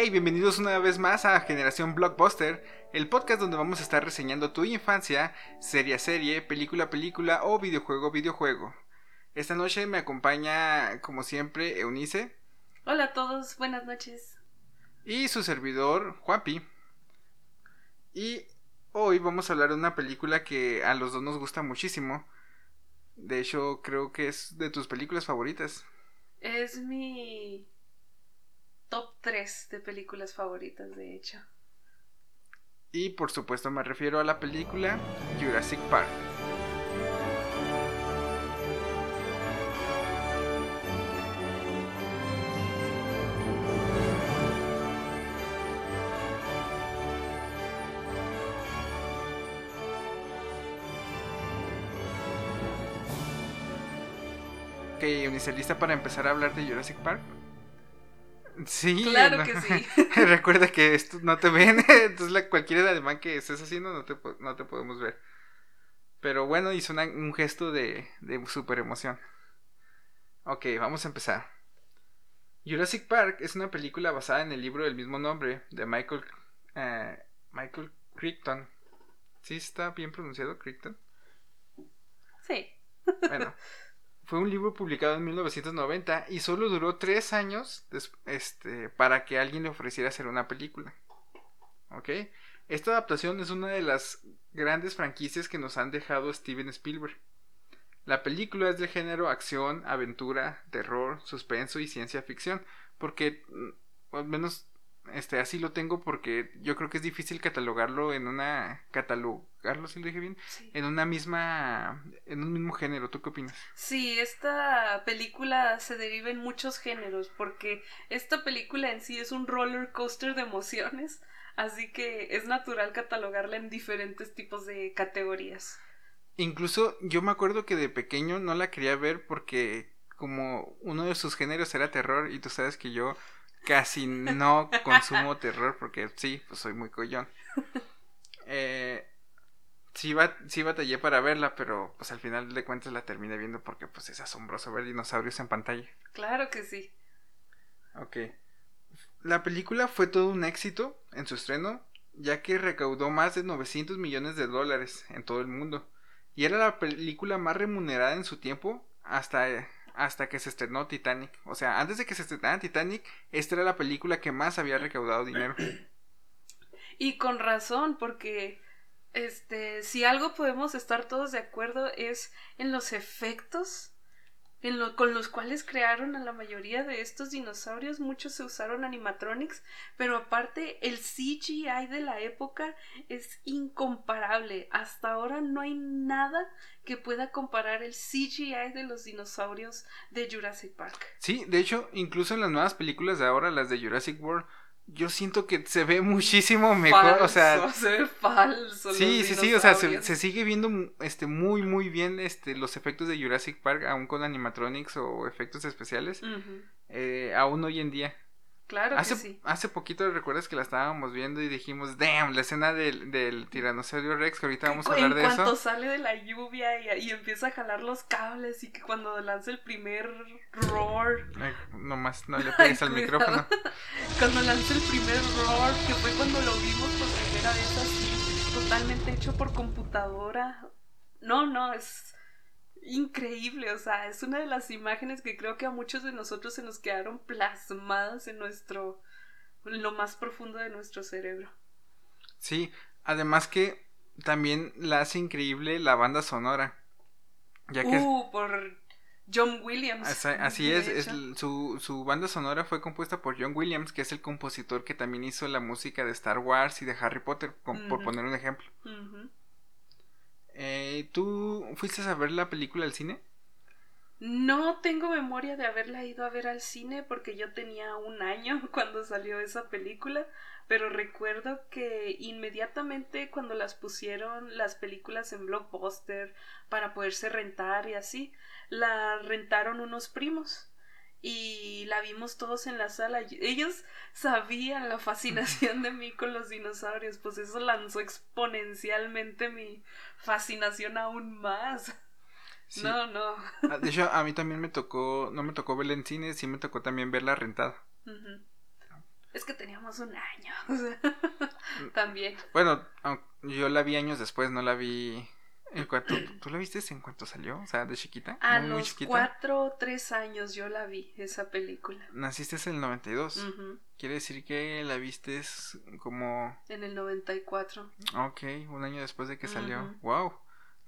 Hey, bienvenidos una vez más a Generación Blockbuster, el podcast donde vamos a estar reseñando tu infancia, serie a serie, película a película o videojuego a videojuego. Esta noche me acompaña, como siempre, Eunice. Hola a todos, buenas noches. Y su servidor, Juapi. Y hoy vamos a hablar de una película que a los dos nos gusta muchísimo. De hecho, creo que es de tus películas favoritas. Es mi top 3 de películas favoritas, de hecho. Y por supuesto me refiero a la película Jurassic Park. Ok, Eunice, ¿lista para empezar a hablar de Jurassic Park? Sí. Claro que sí. Recuerda que esto no te ven, entonces la, cualquier ademán que estés haciendo no te, no te podemos ver. Pero bueno, hizo un gesto de, de super emoción. Ok, vamos a empezar. Jurassic Park es una película basada en el libro del mismo nombre de Michael, eh, Michael Crichton. ¿Sí está bien pronunciado Crichton? Sí. Bueno, fue un libro publicado en 1990 y solo duró tres años este, para que alguien le ofreciera hacer una película. ¿Ok? Esta adaptación es una de las grandes franquicias que nos han dejado Steven Spielberg. La película es de género acción, aventura, terror, suspenso y ciencia ficción, porque mm, al menos este así lo tengo porque yo creo que es difícil catalogarlo en una catalogarlo si lo dije bien en una misma en un mismo género. Tú qué opinas sí esta película se deriva en muchos géneros porque esta película en sí es un roller coaster de emociones así que es natural catalogarla en diferentes tipos de categorías. Incluso yo me acuerdo que de pequeño no la quería ver porque como uno de sus géneros era terror y tú sabes que yo casi no consumo terror porque sí, pues soy muy collón. Eh, sí, sí batallé para verla, pero pues al final de cuentas la terminé viendo porque pues es asombroso ver dinosaurios en pantalla. Claro que sí. Ok. La película fue todo un éxito en su estreno, ya que recaudó más de 900 millones de dólares en todo el mundo. Y era la película más remunerada en su tiempo hasta hasta que se estrenó Titanic. O sea, antes de que se estrenara Titanic, esta era la película que más había recaudado dinero. Y con razón, porque este, si algo podemos estar todos de acuerdo es en los efectos en lo, con los cuales crearon a la mayoría de estos dinosaurios. Muchos se usaron animatronics, pero aparte el CGI de la época es incomparable. Hasta ahora no hay nada que pueda comparar el CGI de los dinosaurios de Jurassic Park. Sí, de hecho, incluso en las nuevas películas de ahora, las de Jurassic World, yo siento que se ve muchísimo mejor, o sea, se ve falso. Sí, sí, sí, o sea, se, sigue viendo este muy muy bien este los efectos de Jurassic Park aún con animatronics o efectos especiales. eh, aún hoy en día. Claro hace, que sí. Hace poquito recuerdas que la estábamos viendo y dijimos, damn, la escena del, del tiranosaurio Rex, que ahorita vamos a hablar de eso. En cuanto sale de la lluvia y, y, empieza a jalar los cables y que cuando lanza el primer roar. Ay, nomás no le pegues al micrófono. cuando lanza el primer roar, que fue cuando lo vimos por primera vez así, totalmente hecho por computadora. No, no, es increíble, o sea, es una de las imágenes que creo que a muchos de nosotros se nos quedaron plasmadas en nuestro, en lo más profundo de nuestro cerebro. Sí, además que también la hace increíble la banda sonora. Ya que uh, por John Williams. Así, es, es su, su, banda sonora fue compuesta por John Williams, que es el compositor que también hizo la música de Star Wars y de Harry Potter, por poner un ejemplo. Eh, ¿Tú fuiste a ver la película al cine? No tengo memoria de haberla ido a ver al cine porque yo tenía un año cuando salió esa película, pero recuerdo que inmediatamente cuando las pusieron las películas en Blockbuster para poderse rentar y así, la rentaron unos primos y la vimos todos en la sala. Ellos sabían la fascinación de mí con los dinosaurios, pues eso lanzó exponencialmente mi fascinación aún más. No, no. Ah, de hecho, a mí también me tocó, no me tocó verla en cine, sí me tocó también verla rentada. Es que teníamos un año. También. Bueno, yo la vi años después, no la vi en cuanto, ¿Tú la viste en cuanto salió? O sea, de chiquita. A los cuatro o tres años yo la vi, esa película. Naciste en el 92. Quiere decir que la viste como... En el 94. Ok, un año después de que salió. Wow.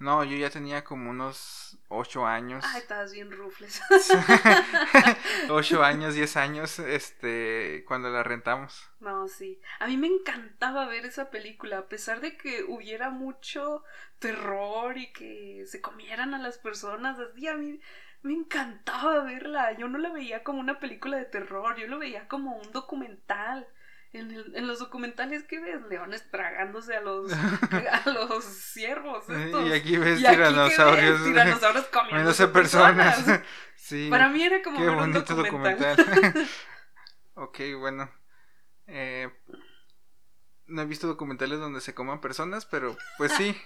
No, yo ya tenía como unos ocho años. Ay, estabas bien rufles. ocho años, diez años, este, cuando la rentamos. No, sí. A mí me encantaba ver esa película, a pesar de que hubiera mucho terror y que se comieran a las personas, así a mí me encantaba verla. Yo no la veía como una película de terror, yo lo veía como un documental. En, el, en, los documentales que ves leones tragándose a los a los ciervos estos. y aquí ves tiranosaurios tiranosaurios comiéndose personas, sí para mí era como qué bonito un documental, ok bueno eh, no he visto documentales donde se coman personas pero pues sí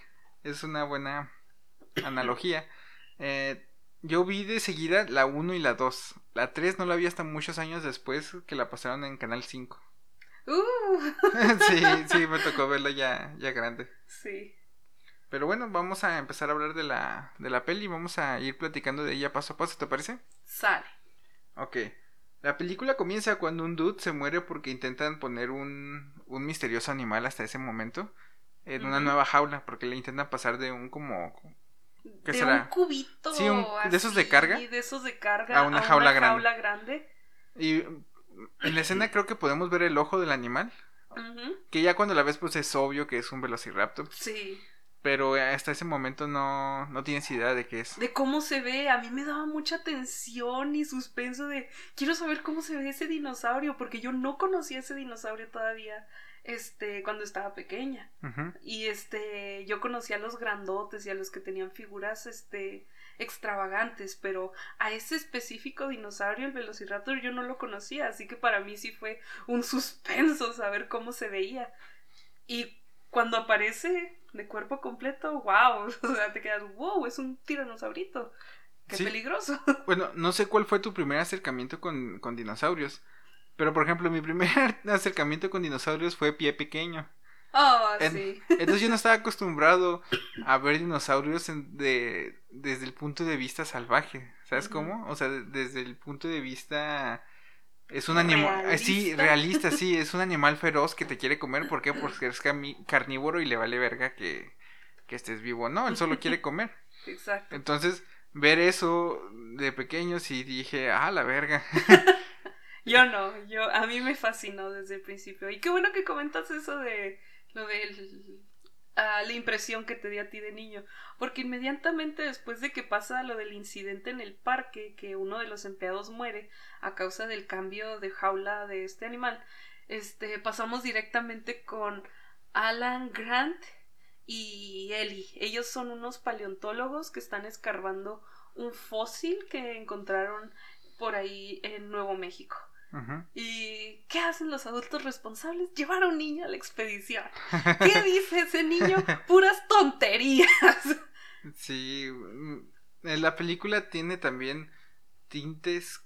es una buena analogía. Eh, yo vi de seguida la 1 y la 2 la 3 no la vi hasta muchos años después que la pasaron en Canal 5 Uh. sí, sí, me tocó verla ya, ya grande. Sí. Pero bueno, vamos a empezar a hablar de la, de la peli. Vamos a ir platicando de ella paso a paso, ¿te parece? Sale. Ok. La película comienza cuando un dude se muere porque intentan poner un, un misterioso animal hasta ese momento en una nueva jaula, porque le intentan pasar de un como... ¿Qué de un cubito. Sí, de esos de carga. De esos de carga a una, jaula, jaula grande. Y en la escena creo que podemos ver el ojo del animal. Que ya cuando la ves, pues es obvio que es un velociraptor. Sí. Pero hasta ese momento no, no tienes idea de qué es. De cómo se ve. A mí me daba mucha tensión y suspenso de. Quiero saber cómo se ve ese dinosaurio. Porque yo no conocía ese dinosaurio todavía. Este, cuando estaba pequeña. Y este, yo conocía a los grandotes y a los que tenían figuras, este, extravagantes, pero a ese específico dinosaurio, el Velociraptor, yo no lo conocía, así que para mí sí fue un suspenso saber cómo se veía. Y cuando aparece de cuerpo completo, wow, o sea, te quedas, wow, es un tiranosaurito. Qué peligroso. Bueno, no sé cuál fue tu primer acercamiento con, con dinosaurios. Pero por ejemplo, mi primer acercamiento con dinosaurios fue pie pequeño. Oh, sí. Entonces yo no estaba acostumbrado a ver dinosaurios de, desde el punto de vista salvaje. ¿Sabes cómo? O sea, desde el punto de vista... Es un animal, eh, sí, realista, sí, es un animal feroz que te quiere comer. ¿Por qué? Porque es carnívoro y le vale verga que, que estés vivo. No, él solo quiere comer. Exacto. Entonces, ver eso de pequeños y dije, ah, la verga. yo no, yo, a mí me fascinó desde el principio. Y qué bueno que comentas eso de lo de la impresión que te dio a ti de niño. Porque inmediatamente después de que pasa lo del incidente en el parque, que uno de los empleados muere a causa del cambio de jaula de este animal, este, pasamos directamente con Alan Grant y Ellie. Ellos son unos paleontólogos que están escarbando un fósil que encontraron por ahí en Nuevo México. ¿Y qué hacen los adultos responsables? Llevar a un niño a la expedición. ¿Qué dice ese niño? Puras tonterías. Sí, mm, la película tiene también tintes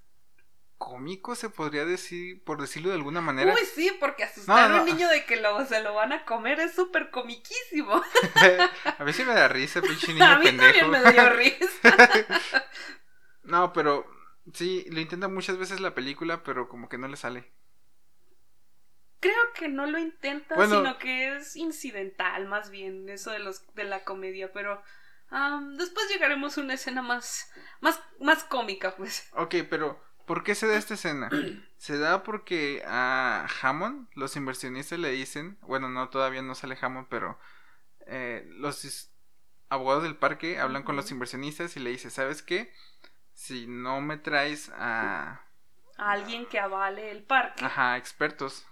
cómicos, se podría decir, por decirlo de alguna manera. Uy, sí, porque asustar a un niño de que lo, se lo van a comer es súper comiquísimo. a mí sí me da risa, pinche niño a mí pendejo. También me dio risa. no, pero Sí, lo intenta muchas veces la película, pero como que no le sale. Creo que no lo intenta, sino que es incidental, más bien, eso de los de la comedia, pero después llegaremos a una escena más, más, más cómica, pues. Ok, pero ¿por qué se da esta escena? se da porque a Hammond, los inversionistas le dicen, bueno, no, todavía no sale Hammond, pero eh, los abogados del parque hablan con los inversionistas y le dicen, ¿sabes qué? Si no me traes a... a alguien que avale el parque. Ajá, expertos,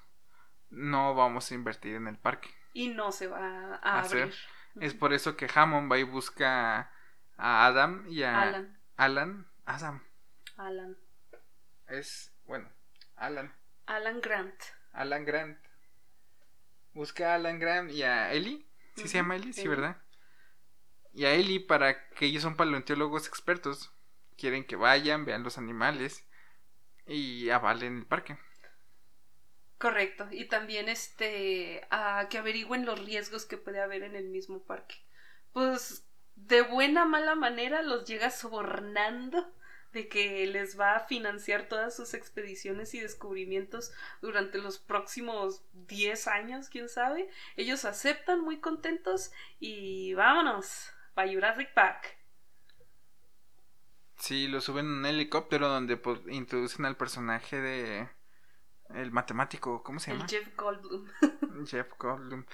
no vamos a invertir en el parque. Y no se va a, hacer. Es por eso que Hammond va y busca a Adam y a Alan. Alan. Adam. Alan. Es, bueno, Alan. Alan Grant. Alan Grant. Busca a Alan Grant y a Ellie. ¿Sí se llama Ellie? Sí, ¿verdad? Y a Ellie para que ellos son paleontólogos expertos quieren que vayan, vean los animales y avalen el parque. Correcto. Y también este a que averigüen los riesgos que puede haber en el mismo parque. Pues de buena mala manera los llega sobornando de que les va a financiar todas sus expediciones y descubrimientos durante los próximos 10 años, quién sabe. Ellos aceptan muy contentos y vámonos, para Jurassic Park. Sí, lo suben en un helicóptero donde pues, introducen al personaje de el matemático, ¿cómo se llama? El Jeff Goldblum. Jeff Goldblum.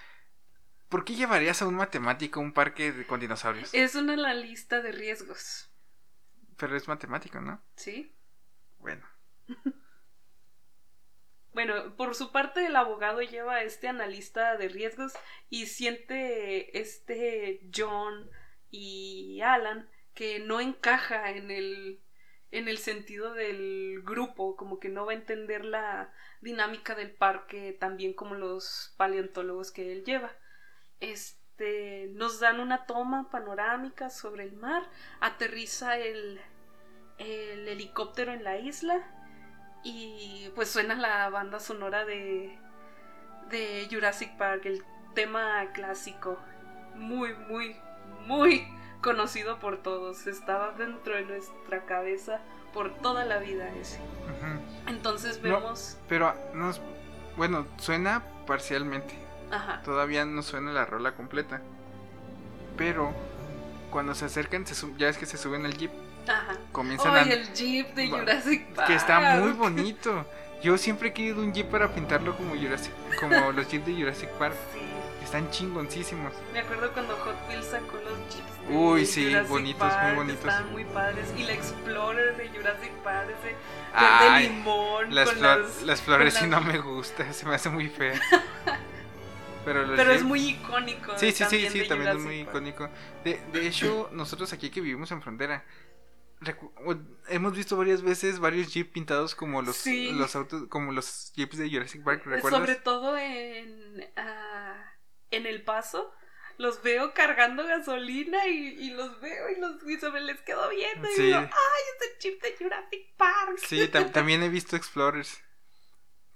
¿Por qué llevarías a un matemático a un parque de, con dinosaurios? Es una la lista de riesgos. Pero es matemático, ¿no? Sí. Bueno. Bueno, por su parte el abogado lleva a este analista de riesgos y siente este John y Alan que no encaja en el en el sentido del grupo, como que no va a entender la dinámica del parque tan bien como los paleontólogos que él lleva. Este, nos dan una toma panorámica sobre el mar, aterriza el, el helicóptero en la isla y pues suena la banda sonora de, de Jurassic Park, el tema clásico, muy, muy, muy conocido por todos, estaba dentro de nuestra cabeza por toda la vida ese. Entonces vemos... pero nos, bueno, suena parcialmente. Ajá. Todavía no suena la rola completa. Pero cuando se acercan, ya es que se suben al jeep. Ajá. Comienzan Ay, el jeep de Jurassic Park. Que está muy bonito. Yo siempre he querido un jeep para pintarlo como Jurassic, como los jeeps de Jurassic Park. Sí. Están chingoncísimos. Me acuerdo cuando Hot Wheels Uy, sí, bonitos, muy bonitos. Están muy padres. Y la Explorer de Jurassic Park, ese Ay, de limón. Las, las, flores sí no me gusta, se me hace muy fea. Pero, Pero es muy icónico. Sí, sí, sí, sí, también es muy icónico. De, de hecho, nosotros aquí que vivimos en frontera, hemos visto varias veces varios jeeps pintados como los, los autos, como los jeeps de Jurassic Park, ¿recuerdas? Sobre todo en, uh, en El Paso. Los veo cargando gasolina y, y los veo y, los, y se me les quedo viendo y digo, ¡ay, es el jeep de Jurassic Park! Sí, también he visto Explorers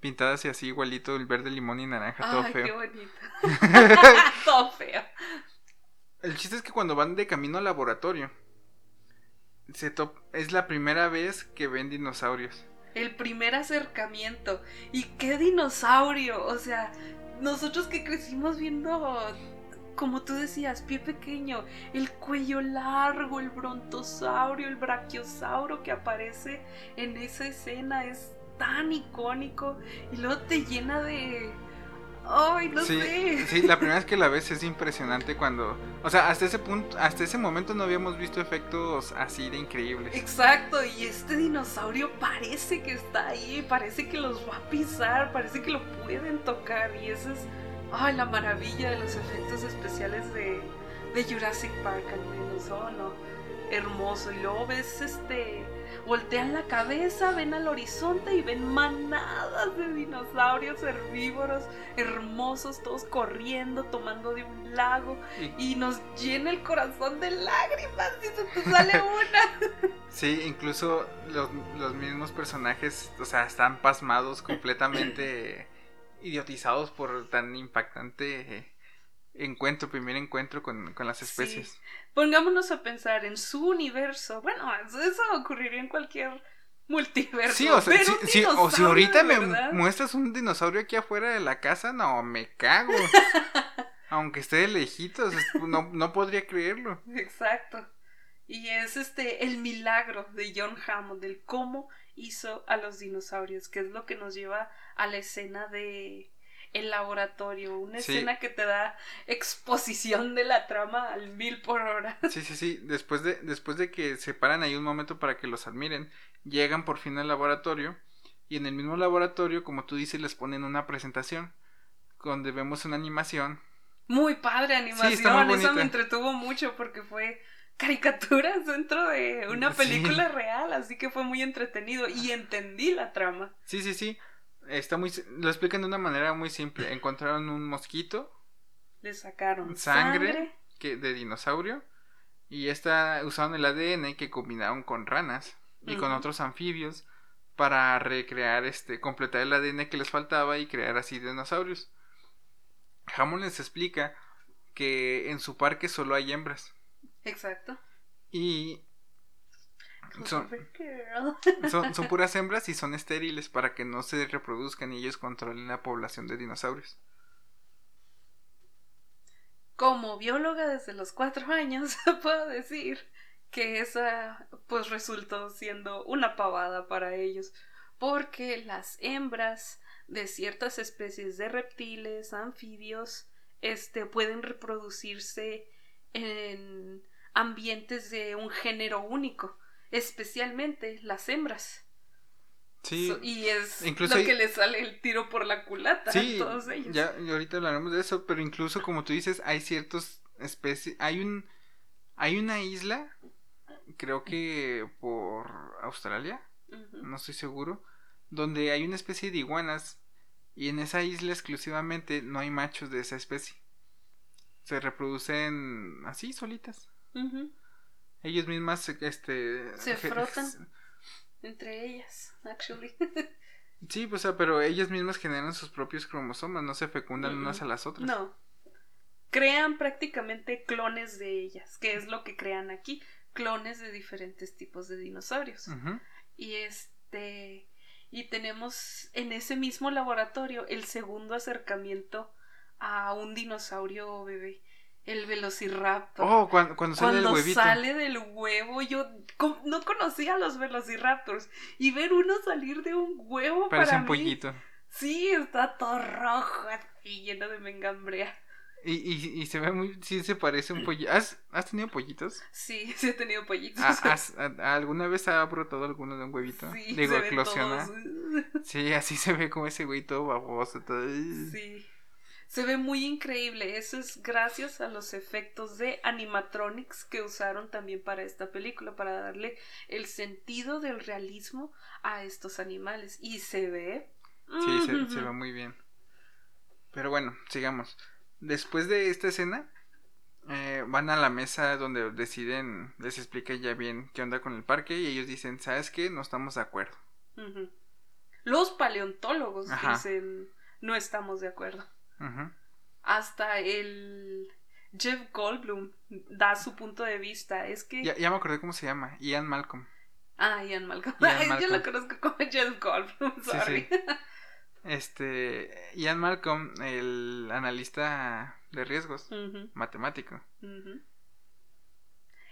pintadas y así igualito, el verde, limón y naranja, todo feo. qué bonito. todo feo. El chiste es que cuando van de camino al laboratorio, se top es la primera vez que ven dinosaurios. El primer acercamiento. ¿Y qué dinosaurio? O sea, nosotros que crecimos viendo, como tú decías, pie pequeño, el cuello largo, el brontosaurio, el brachiosauro que aparece en esa escena es tan icónico y luego te llena de Ay, no sé. Sí, la primera vez que la ves es impresionante cuando, o sea, hasta ese punto, hasta ese momento no habíamos visto efectos así de increíbles. Exacto, y este dinosaurio parece que está ahí, parece que los va a pisar, parece que lo pueden tocar y esa es, ay, la maravilla de los efectos especiales de, de Jurassic Park, al menos, oh, no, hermoso. Y luego ves este voltean la cabeza, ven al horizonte y ven manadas de dinosaurios herbívoros hermosos, todos corriendo, tomando de un lago y, nos llena el corazón de lágrimas y se te sale una. Sí, incluso los, los mismos personajes, o sea, están pasmados completamente idiotizados por tan impactante encuentro, primer encuentro con, las especies. Pongámonos a pensar en su universo. Bueno, eso ocurriría en cualquier multiverso. Sí, o sea, si, o si ahorita me muestras un dinosaurio aquí afuera de la casa, no, me cago. Aunque esté de lejitos, no, no podría creerlo. Exacto. Y es este el milagro de John Hammond, del cómo hizo a los dinosaurios, que es lo que nos lleva a la escena de el laboratorio, una escena que te da exposición de la trama al mil por hora. Sí, sí, sí, después de, después de que se paran ahí un momento para que los admiren, llegan por fin al laboratorio y en el mismo laboratorio, como tú dices, les ponen una presentación donde vemos una animación. Muy padre animación, eso me entretuvo mucho porque fue caricaturas dentro de una película real, así que fue muy entretenido y entendí la trama. Sí, sí, sí. Está muy, lo explican de una manera muy simple. Encontraron un mosquito. Le sacaron sangre, Que, de dinosaurio. Y esta usaron el ADN que combinaron con ranas y con otros anfibios para recrear, este, completar el ADN que les faltaba y crear así dinosaurios. Hammond les explica que en su parque solo hay hembras. Exacto. Y son, son, son, puras hembras y son estériles para que no se reproduzcan y ellos controlen la población de dinosaurios. Como bióloga desde los cuatro años, puedo decir que esa pues resultó siendo una pavada para ellos, porque las hembras de ciertas especies de reptiles, anfibios, este pueden reproducirse en ambientes de un género único, especialmente las hembras. Sí. y es lo que les sale el tiro por la culata a todos ellos. Ya, ahorita hablaremos de eso, pero incluso como tú dices, hay ciertos especies, hay un hay una isla, creo que por Australia, no estoy seguro, donde hay una especie de iguanas y en esa isla exclusivamente no hay machos de esa especie. Se reproducen así solitas. Ellos mismas este se frotan entre ellas, actually. sí, pues, pero ellas mismas generan sus propios cromosomas, no se fecundan unas a las otras. No. Crean prácticamente clones de ellas, que es lo que crean aquí, clones de diferentes tipos de dinosaurios. Y este y tenemos en ese mismo laboratorio el segundo acercamiento a un dinosaurio bebé el velociraptor. Oh, cuando, sale del huevito. sale del huevo, yo no conocía a los velociraptors. Y ver uno salir de un huevo Parece para un pollito. Sí, está todo rojo y lleno de mengambrea. Y, y, y, se ve muy, sí se parece un pollito. ¿Has, ¿Has, tenido pollitos? Sí, sí he tenido pollitos. Ah, alguna vez ha brotado alguno de un huevito? Sí, Digo, eclosiona. Sí, así se ve como ese güey todo baboso. Todo... Sí. Se ve muy increíble. Eso es gracias a los efectos de animatronics que usaron también para esta película, para darle el sentido del realismo a estos animales. Y se ve. Sí, se, ve muy bien. Pero bueno, sigamos. Después de esta escena, eh, van a la mesa donde deciden, les explica ya bien qué onda con el parque y ellos dicen, ¿sabes qué? No estamos de acuerdo. Los paleontólogos dicen, no estamos de acuerdo. Hasta el Jeff Goldblum da su punto de vista. Es que. Ya, me acordé cómo se llama. Ian Malcolm. Ah, Ian Malcolm. Yo lo conozco como Jeff Goldblum, sorry. Este. Ian Malcolm, el analista de riesgos, matemático.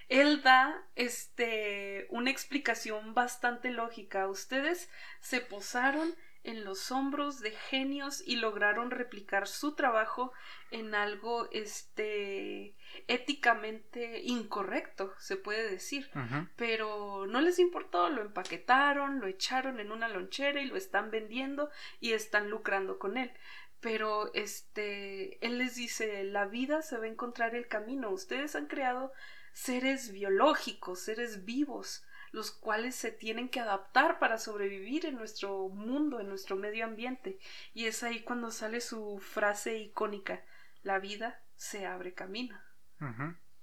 Él da este una explicación bastante lógica. Ustedes se posaron en los hombros de genios y lograron replicar su trabajo en algo este éticamente incorrecto, se puede decir. Pero no les importó, lo empaquetaron, lo echaron en una lonchera y lo están vendiendo y están lucrando con él. Pero este él les dice, la vida se va a encontrar el camino. Ustedes han creado seres biológicos, seres vivos los cuales se tienen que adaptar para sobrevivir en nuestro mundo, en nuestro medio ambiente. Y es ahí cuando sale su frase icónica, la vida se abre camino.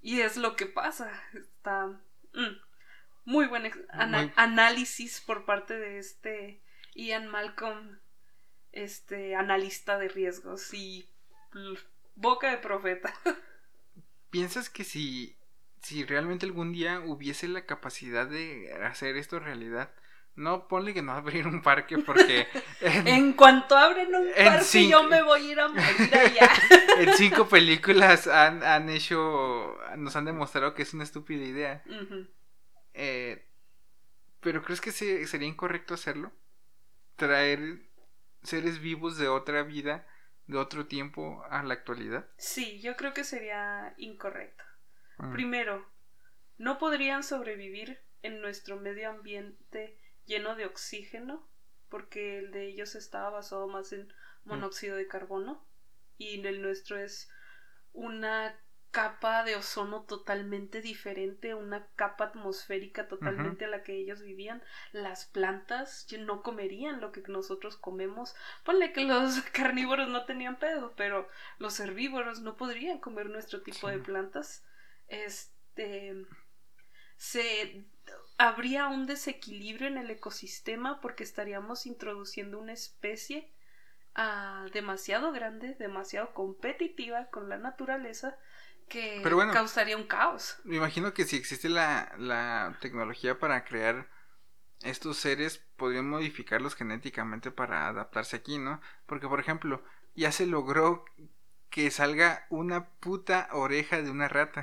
Y es lo que pasa. Está mm, muy buen análisis por parte de este Ian Malcolm, este analista de riesgos y boca de profeta. ¿Piensas que si si realmente algún día hubiese la capacidad de hacer esto realidad, no ponle que no abrir un parque porque en, cuanto abren un parque yo me voy a ir a morir allá. en cinco películas han, han, hecho, nos han demostrado que es una estúpida idea. Eh, pero ¿crees que sería incorrecto hacerlo? Traer seres vivos de otra vida, de otro tiempo a la actualidad. Sí, yo creo que sería incorrecto. Mm. Primero, no podrían sobrevivir en nuestro medio ambiente lleno de oxígeno, porque el de ellos estaba basado más en mm. monóxido de carbono y el nuestro es una capa de ozono totalmente diferente, una capa atmosférica totalmente a la que ellos vivían. Las plantas no comerían lo que nosotros comemos. Ponle que los carnívoros no tenían pedo, pero los herbívoros no podrían comer nuestro tipo de plantas este se habría un desequilibrio en el ecosistema porque estaríamos introduciendo una especie ah, demasiado grande, demasiado competitiva con la naturaleza que causaría un caos. Me imagino que si existe la, la tecnología para crear estos seres, podrían modificarlos genéticamente para adaptarse aquí, ¿no? Porque, por ejemplo, ya se logró que salga una puta oreja de una rata.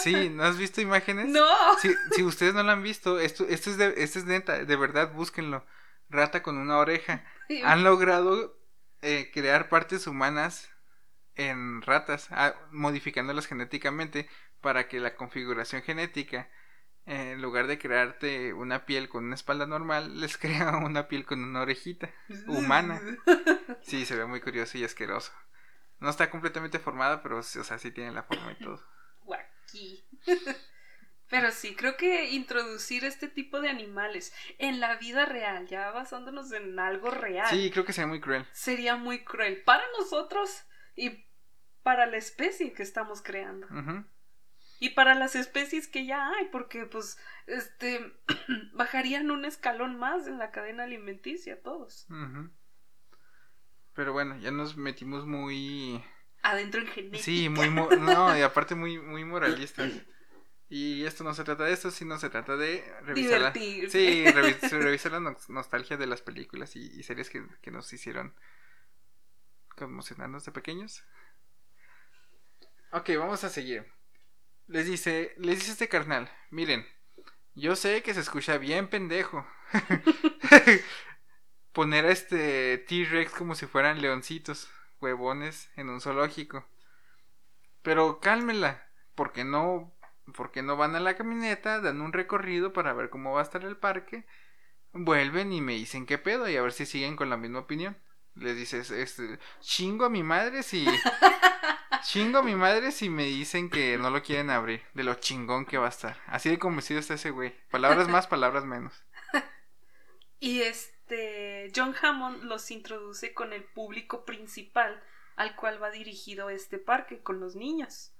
Sí, ¿no has visto imágenes? No. Si, si ustedes no lo han visto, esto, esto, es de, esto es neta, de verdad, búsquenlo. Rata con una oreja. Han logrado eh, crear partes humanas en ratas, ah, modificándolas genéticamente para que la configuración genética, eh, en lugar de crearte una piel con una espalda normal, les crea una piel con una orejita humana. Sí, se ve muy curioso y asqueroso. No está completamente formada, pero o sea, sí tiene la forma y todo. Guaki. Pero sí, creo que introducir este tipo de animales en la vida real, ya basándonos en algo real. Sí, creo que sería muy cruel. Sería muy cruel para nosotros y para la especie que estamos creando. Y para las especies que ya hay, porque pues este bajarían un escalón más en la cadena alimenticia todos. Pero bueno, ya nos metimos muy adentro en genética. Sí, muy no, y aparte muy muy moralistas. Y esto no se trata de esto, sino se trata de revisar la, sí, revisar la nostalgia de las películas y, series que, que, nos hicieron conmocionarnos de pequeños. Ok, vamos a seguir. Les dice, les dice este carnal, miren, yo sé que se escucha bien pendejo. Poner a este T-Rex como si fueran leoncitos, huevones, en un zoológico. Pero cálmela, porque no, porque no van a la camioneta, dan un recorrido para ver cómo va a estar el parque, vuelven y me dicen qué pedo y a ver si siguen con la misma opinión. Les dices, este, chingo a mi madre si Chingo a mi madre si me dicen que no lo quieren abrir, de lo chingón que va a estar. Así de convencido está ese güey. Palabras más, palabras menos. y este, John Hammond los introduce con el público principal al cual va dirigido este parque, con los niños.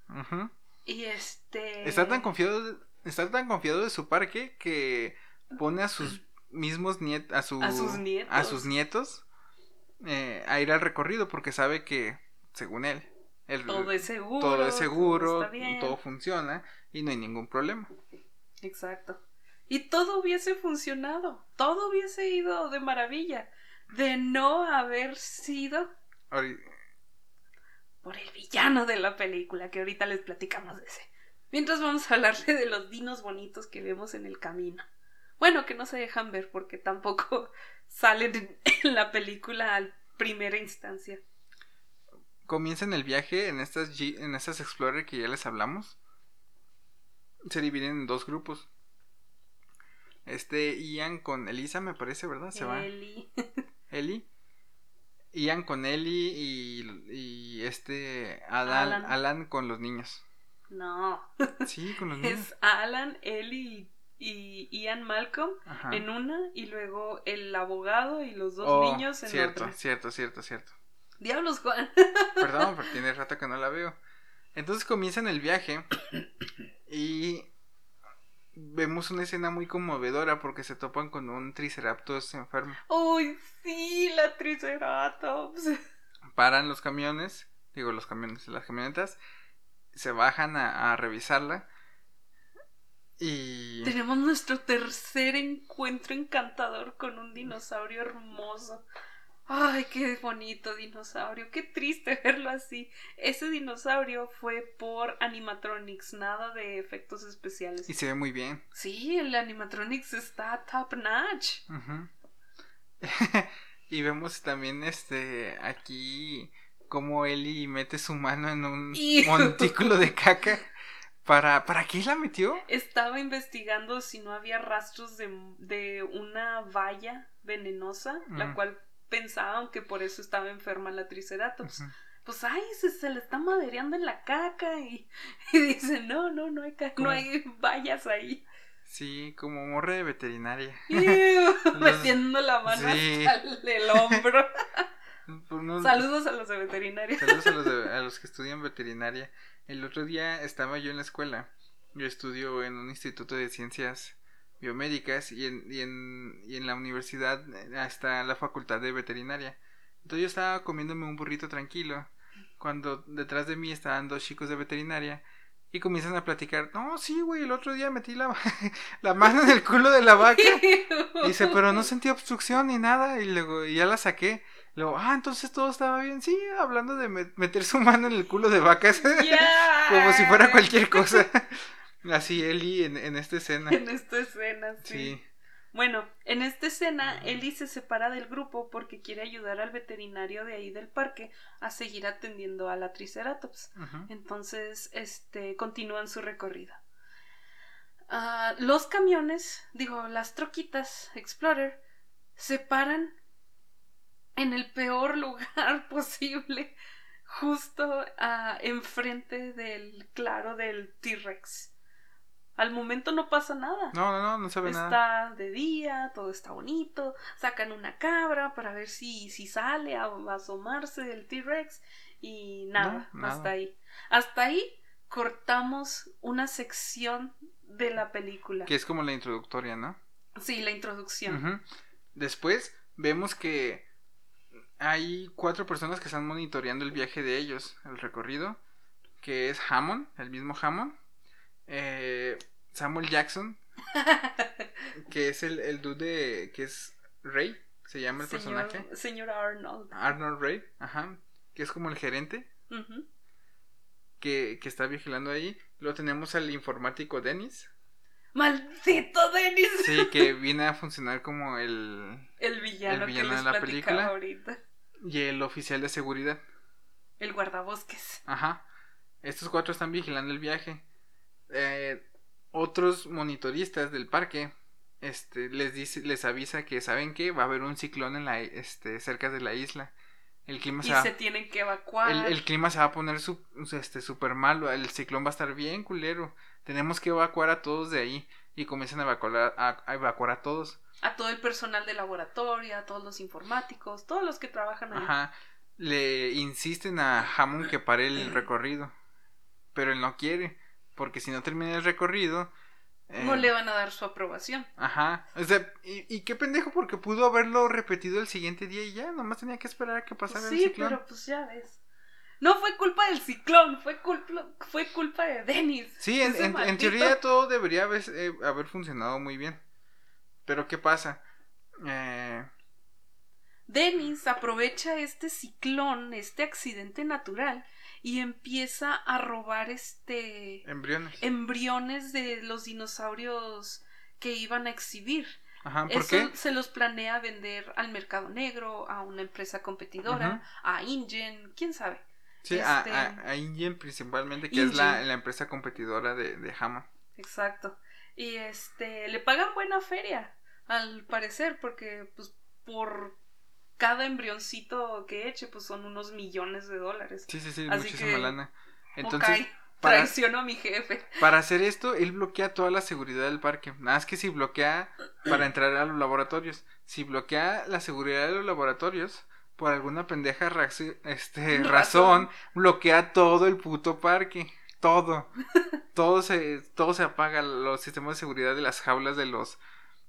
Y este... Está tan confiado, de, está tan confiado de su parque que pone a sus mismos nietos, a, sus nietos, a sus nietos eh, a ir al recorrido porque sabe que, según él, todo es seguro. Todo es seguro, todo, funciona y no hay ningún problema. Exacto. Y todo hubiese funcionado, todo hubiese ido de maravilla, de no haber sido por el villano de la película, que ahorita les platicamos de ese. Mientras vamos a hablarle de los dinos bonitos que vemos en el camino. Bueno, que no se dejan ver porque tampoco salen en la película a primera instancia comienzan el viaje en estas, G en estas Explorer que ya les hablamos. Se dividen en dos grupos. Este Ian con Elisa, me parece, ¿verdad? Se va. Eli. Eli. Ian con Eli y, y este Alan, Alan, con los niños. No. Sí, con los niños. Es Alan, Eli y Ian Malcolm en una y luego el abogado y los dos oh, niños en cierto, otra. Cierto, cierto, cierto. Diablos, Juan. Perdón, porque tiene rato que no la veo. Entonces comienzan el viaje y vemos una escena muy conmovedora porque se topan con un Triceratops enfermo. ¡Uy, sí, la Triceratops! Paran los camiones, digo los camiones, las camionetas, se bajan a, a revisarla y... Tenemos nuestro tercer encuentro encantador con un dinosaurio hermoso. Ay, qué bonito dinosaurio, qué triste verlo así. Ese dinosaurio fue por animatronics, nada de efectos especiales. Y se ve muy bien. Sí, el animatronics está top notch. y vemos también este aquí como Eli mete su mano en un montículo de caca. ¿Para, ¿Para qué la metió? Estaba investigando si no había rastros de, de una valla venenosa, la cual pensaban que por eso estaba enferma la Triceratops. Pues ay, se, le está madereando en la caca y, y dice, no, no, no hay caca, no hay vallas ahí. Sí, como morre de veterinaria. metiendo la mano hasta el, hombro. Saludos a los de veterinaria. Saludos a los, a los que estudian veterinaria. El otro día estaba yo en la escuela. Yo estudio en un instituto de ciencias biomédicas y en, y en, y en la universidad eh, está la facultad de veterinaria. Entonces yo estaba comiéndome un burrito tranquilo cuando detrás de mí estaban dos chicos de veterinaria y comienzan a platicar, no, sí, güey, el otro día metí la, la mano en el culo de la vaca. Y dice, pero no sentí obstrucción ni nada. Y luego y ya la saqué. Luego, ah, entonces todo estaba bien. Sí, hablando de meter su mano en el culo de vacas. Como si fuera cualquier cosa. Así, Eli en, en esta escena. En esta escena, sí. sí. Bueno, en esta escena, Ellie se separa del grupo porque quiere ayudar al veterinario de ahí del parque a seguir atendiendo a la Triceratops. Entonces, este, continúan su recorrido. Ah, los camiones, digo, las troquitas Explorer, se paran en el peor lugar posible, justo uh, enfrente del claro del T-Rex. Al momento no pasa nada. No, no, no, no se ve está nada. Está de día, todo está bonito. Sacan una cabra para ver si, si sale a, asomarse el T-Rex. Y nada, hasta ahí. Hasta ahí cortamos una sección de la película. Que es como la introductoria, ¿no? Sí, la introducción. Después vemos que hay cuatro personas que están monitoreando el viaje de ellos, el recorrido, que es Hammond, el mismo Hammond, eh, Samuel Jackson, que es el, el dude que es Ray, se llama el personaje. Señor Arnold. Arnold Ray, ajá, que es como el gerente. que, que, está vigilando ahí. Luego tenemos al informático Dennis. ¡Maldito Dennis! Sí, que viene a funcionar como el, el villano, que de la película. Ahorita. Y el oficial de seguridad. El guardabosques. Ajá. Estos cuatro están vigilando el viaje eh, otros monitoristas del parque este les dice les avisa que saben que va a haber un ciclón en la este cerca de la isla. El clima se, se tienen que evacuar. El, clima se va a poner su, este súper malo. El ciclón va a estar bien culero. Tenemos que evacuar a todos de ahí. Y comienzan a evacuar a, evacuar a todos. A todo el personal de laboratorio a todos los informáticos todos los que trabajan ahí. Ajá. le insisten a Hammond que pare el recorrido. Pero él no quiere porque si no termina el recorrido... no le van a dar su aprobación. Ajá. O sea, y, qué pendejo porque pudo haberlo repetido el siguiente día y ya, nomás tenía que esperar a que pasara el ciclón. Sí, pero pues ya ves. No fue culpa del ciclón, fue culpa, fue culpa de Dennis. Sí, en, teoría todo debería haber, eh, haber, funcionado muy bien. Pero ¿qué pasa? Eh... Dennis aprovecha este ciclón, este accidente natural, y empieza a robar este embriones embriones de los dinosaurios que iban a exhibir. Ajá, ¿por Eso se los planea vender al mercado negro, a una empresa competidora, a InGen, quién sabe. Sí, a, este, a, InGen principalmente, que es la, la, empresa competidora de, de Hammond. Exacto. Y este, le pagan buena feria, al parecer, porque pues por cada embrioncito que eche, pues son unos millones de dólares. Sí, sí, sí, muchísima lana. Entonces, para, traiciono a mi jefe. Para hacer esto, él bloquea toda la seguridad del parque. Nada más que si bloquea para entrar a los laboratorios. Si bloquea la seguridad de los laboratorios, por alguna pendeja este, razón, bloquea todo el puto parque. Todo. todo se, todo se apaga. Los sistemas de seguridad de las jaulas de los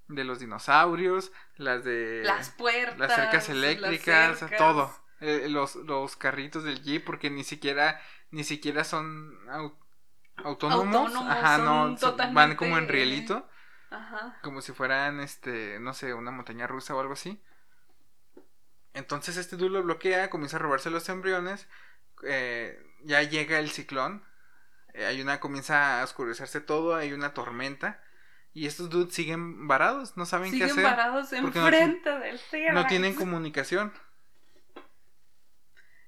de los dinosaurios, las de las puertas, las cercas eléctricas, todo. Eh, los, los carritos del Jeep porque ni siquiera ni siquiera son autónomos, ajá, no van como en rielito. Ajá. Como si fueran este, no sé, una montaña rusa o algo así. Entonces este dude lo bloquea, comienza a robarse los embriones, eh, ya llega el ciclón, eh, hay una comienza a oscurecerse todo, hay una tormenta y estos dudes siguen varados, no saben qué hacer. Siguen varados enfrente no, del T-Rex. No tienen comunicación.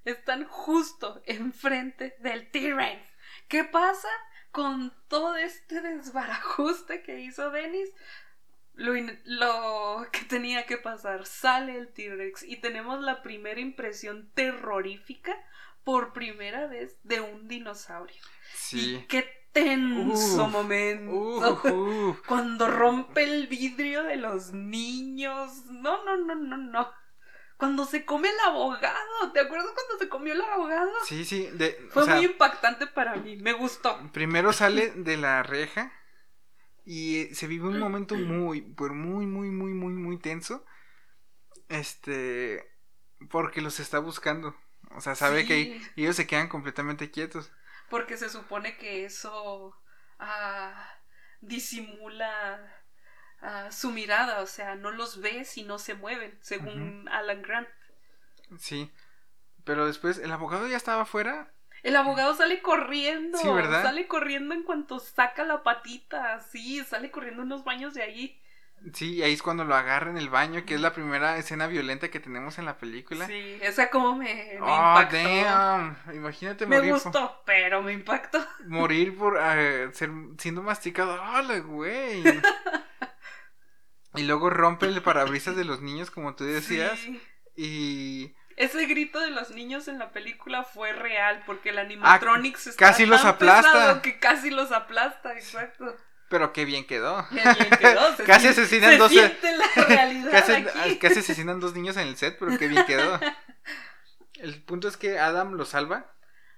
Están justo enfrente del T-Rex. ¿Qué pasa con todo este desbarajuste que hizo Dennis? Lo, lo que tenía que pasar, sale el T-Rex y tenemos la primera impresión terrorífica por primera vez de un dinosaurio. Sí. Y qué tenso momento. Cuando rompe el vidrio de los niños. No, no, no, no, no. Cuando se come el abogado. ¿Te acuerdas cuando se comió el abogado? Sí, sí. Fue muy impactante para mí. Me gustó. Primero sale de la reja. Y se vive un momento muy, pero muy, muy, muy, muy, muy tenso. Este, porque los está buscando. O sea, sabe que ellos se quedan completamente quietos. Porque se supone que eso ah, disimula ah, su mirada, o sea, no los ve si no se mueven, según Alan Grant. Sí, pero después el abogado ya estaba afuera. El abogado sale corriendo. Sí, ¿verdad? Sale corriendo en cuanto saca la patita. Sí, sale corriendo unos baños de ahí. Sí, ahí es cuando lo agarra en el baño, que es la primera escena violenta que tenemos en la película. Sí, esa como me, me oh, damn. Imagínate morir. Me gustó, pero me impactó. Morir por eh, ser, siendo masticado. ¡Hola, güey! y luego rompe el parabrisas de los niños, como tú decías. Y. Ese grito de los niños en la película fue real, porque el ah, animatronics está casi los aplasta. que casi los aplasta, exacto. Pero qué bien quedó. Qué bien quedó. casi asesinan dos. la realidad casi, asesinan dos niños en el set, pero qué bien quedó. El punto es que Adam lo salva.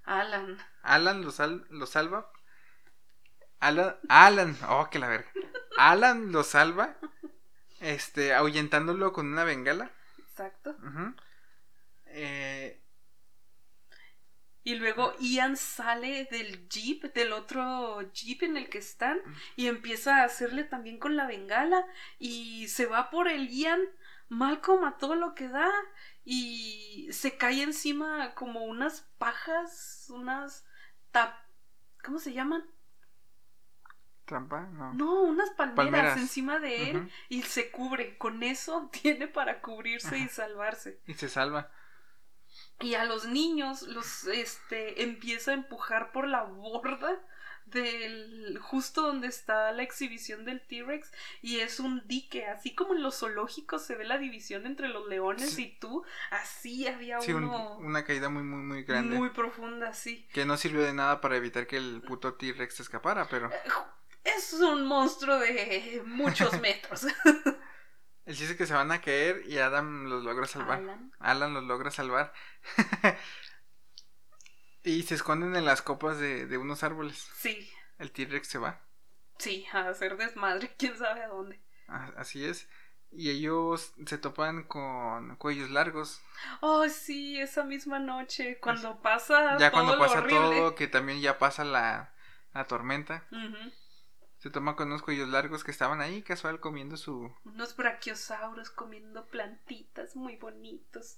Alan. Alan lo, lo salva. Alan, Alan, oh, que la verga. Alan lo salva. Este, ahuyentándolo con una bengala. Exacto. eh, y luego Ian sale del jeep, del otro jeep en el que están, y empieza a hacerle también con la bengala, y se va por el Ian, Malcolm a todo lo que da, y se cae encima como unas pajas, unas tap... ¿Cómo se llaman? ¿Trampa? No. No, unas palmeras, encima de él y se cubre. Con eso tiene para cubrirse y salvarse. Y se salva y a los niños los este empieza a empujar por la borda del justo donde está la exhibición del T-Rex y es un dique, así como en los zoológicos se ve la división entre los leones y tú, así había una caída muy muy muy grande. Muy profunda, sí. Que no sirvió de nada para evitar que el puto T-Rex escapara, pero es un monstruo de muchos metros. El chiste es que se van a caer y Adam los logra salvar. Alan, los logra salvar. y se esconden en las copas de, unos árboles. Sí. El T-Rex se va. Sí, a hacer desmadre, quién sabe a dónde. Así es. Y ellos se topan con cuellos largos. Oh, sí, esa misma noche, cuando pasa ya cuando pasa todo, que también ya pasa la, la tormenta. Se toma con unos cuellos largos que estaban ahí casual comiendo su... Unos brachiosauros comiendo plantitas muy bonitos.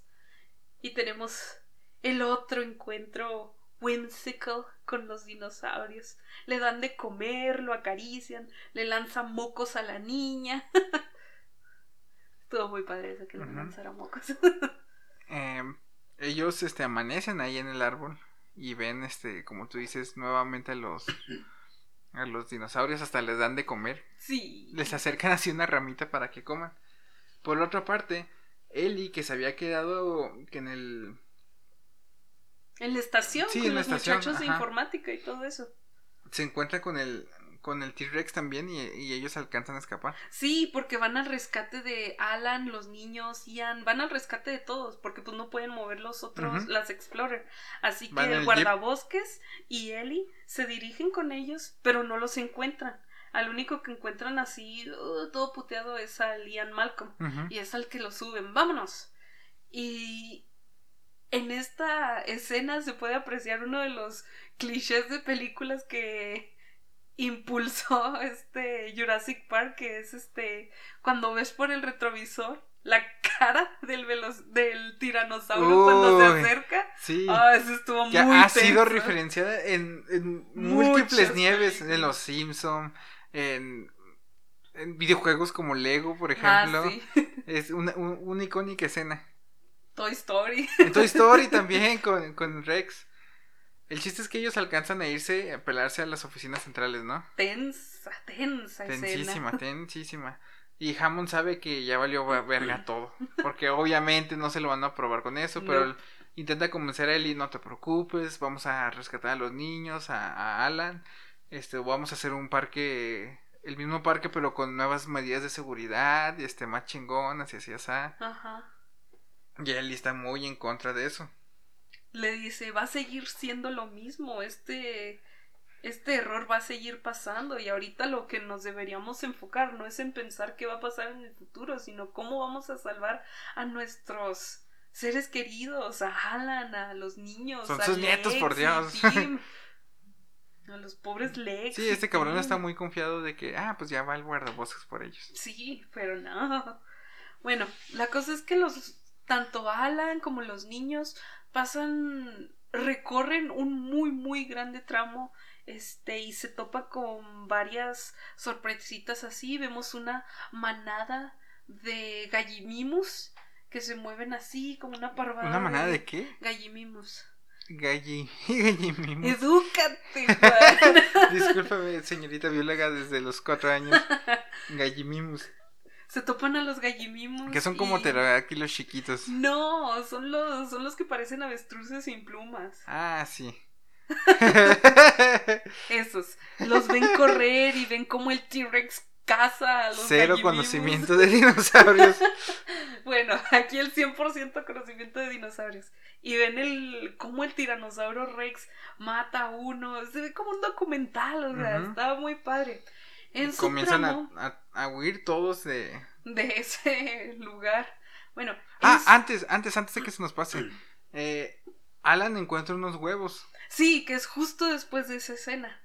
Y tenemos el otro encuentro whimsical con los dinosaurios. Le dan de comer, lo acarician, le lanzan mocos a la niña. Estuvo muy padre eso que le lanzaran mocos. Em, ellos este amanecen ahí en el árbol y ven este como tú dices nuevamente los a los dinosaurios hasta les dan de comer. Sí. Les acercan así una ramita para que coman. Por otra parte, Ellie, que se había quedado que en el... En la estación, con los muchachos de informática y todo eso. Se encuentra con el, con el T-Rex también y, ellos alcanzan a escapar. Sí, porque van al rescate de Alan, los niños, Ian, van al rescate de todos, porque pues no pueden mover los otros, las Explorer. Así que el guardabosques y Ellie se dirigen con ellos, pero no los encuentran. Al único que encuentran así, uh, todo puteado, es al Ian Malcolm. Y es al que lo suben. ¡Vámonos! Y en esta escena se puede apreciar uno de los clichés de películas que impulsó este Jurassic Park, que es este cuando ves por el retrovisor la cara del del tiranosaurio cuando se acerca. Sí. Ah, eso estuvo que ha sido referenciada en, en múltiples nieves, en los Simpson, en, en videojuegos como Lego, por ah, ejemplo. Es una, una icónica escena. Toy Story. En Toy Story también con, con Rex. El chiste es que ellos alcanzan a irse a pelarse a las oficinas centrales, ¿no? Tensa, tensa Tensísima, tensísima. Y Hammond sabe que ya valió verga todo. Porque obviamente no se lo van a probar con eso, pero intenta convencer a Ellie, no te preocupes, vamos a rescatar a los niños, a, Alan. Este, vamos a hacer un parque, el mismo parque, pero con nuevas medidas de seguridad, y este, más chingón, así, así, así. Ajá. Y Ellie está muy en contra de eso le dice, va a seguir siendo lo mismo, este este error va a seguir pasando y ahorita lo que nos deberíamos enfocar no es en pensar qué va a pasar en el futuro, sino cómo vamos a salvar a nuestros seres queridos, a Alan, a los niños. Son a sus nietos, Lex por y Dios. Tim, a los pobres Lex. Sí, este cabrón está muy confiado de que, ah, pues ya va el guardabosques por ellos. Sí, pero no. Bueno, la cosa es que los tanto Alan como los niños pasan recorren un muy muy grande tramo este y se topa con varias sorpresitas así, vemos una manada de gallimimus que se mueven así como una parvada ¿Una manada de qué? gallimimus. Galli... Gallimimos. Edúcate, Juan. Discúlpame, señorita bióloga, desde los cuatro años. Gallimimus. Se topan a los gallimimus Que son como y- pterodáctilos chiquitos. No, son los, son los que parecen avestruces sin plumas. Ah, sí. Esos. Los ven correr y ven cómo el T-Rex caza a los Cero conocimiento de dinosaurios. Bueno, aquí el 100% conocimiento de dinosaurios. Y ven el cómo el tiranosaurio Rex mata a uno. Se ve como un documental, o sea, Ujú. estaba muy padre. En su Comienzan tramo a, a, a huir todos de... de ese lugar. Bueno, Ah, es- antes, antes, antes de que se nos pase. Eh, Alan encuentra unos huevos. sí, que es justo después de esa escena.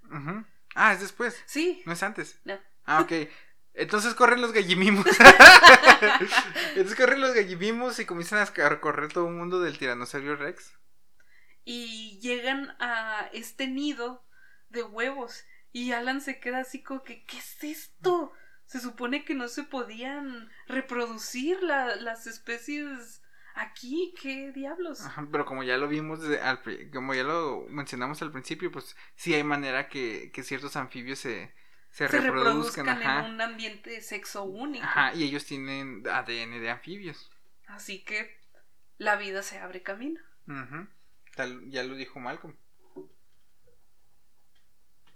Ah, es después. Sí, No es antes. no. Ah, ok. Entonces corren los gallimimos. Entonces corren los gallimimos y comienzan a recorrer todo el mundo del tiranosaurio Rex. y llegan a este nido de huevos y Alan se queda así como que ¿qué es esto? Se supone que no se podían reproducir la- las especies aquí, ¿qué diablos? Ajá, pero como ya lo vimos, desde al como ya lo mencionamos al principio, pues sí hay manera que, que ciertos anfibios se, se, se reproduzcan. reproduzcan ajá. en un ambiente de sexo único. Ajá, y ellos tienen ADN de anfibios. Así que la vida se abre camino. Tal- ya lo dijo Malcolm.